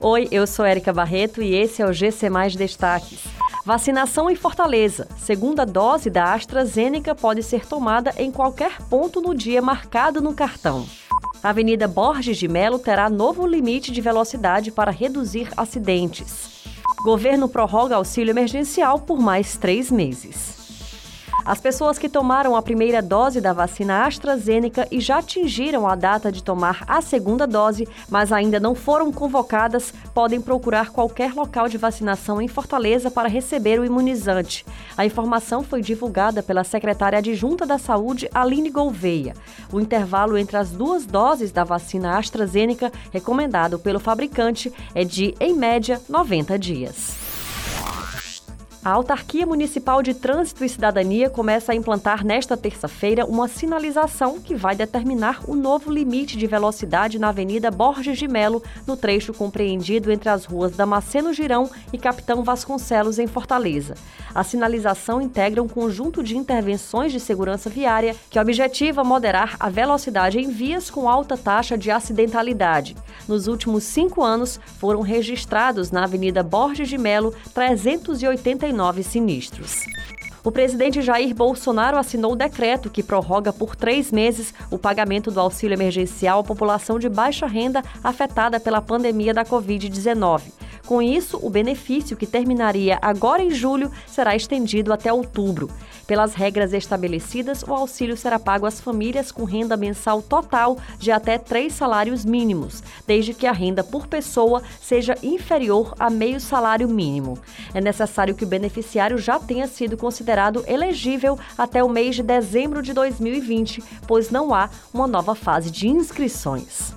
Oi, eu sou Érica Barreto e esse é o GC Mais Destaques. Vacinação em Fortaleza. Segunda dose da AstraZeneca pode ser tomada em qualquer ponto no dia marcado no cartão. A Avenida Borges de Melo terá novo limite de velocidade para reduzir acidentes. Governo prorroga auxílio emergencial por mais três meses. As pessoas que tomaram a primeira dose da vacina AstraZeneca e já atingiram a data de tomar a segunda dose, mas ainda não foram convocadas, podem procurar qualquer local de vacinação em Fortaleza para receber o imunizante. A informação foi divulgada pela secretária adjunta da Saúde, Aline Gouveia. O intervalo entre as duas doses da vacina AstraZeneca, recomendado pelo fabricante, é de, em média, 90 dias. A Autarquia Municipal de Trânsito e Cidadania começa a implantar nesta terça-feira uma sinalização que vai determinar o novo limite de velocidade na Avenida Borges de Melo, no trecho compreendido entre as ruas Damasceno Girão e Capitão Vasconcelos, em Fortaleza. A sinalização integra um conjunto de intervenções de segurança viária que objetiva moderar a velocidade em vias com alta taxa de acidentalidade. Nos últimos cinco anos, foram registrados na Avenida Borges de Melo 389 39 sinistros. O presidente Jair Bolsonaro assinou o decreto que prorroga por três meses o pagamento do auxílio emergencial à população de baixa renda afetada pela pandemia da Covid-19. Com isso, o benefício, que terminaria agora em julho, será estendido até outubro. Pelas regras estabelecidas, o auxílio será pago às famílias com renda mensal total de até três salários mínimos, desde que a renda por pessoa seja inferior a meio salário mínimo. É necessário que o beneficiário já tenha sido considerado elegível até o mês de dezembro de 2020, pois não há uma nova fase de inscrições.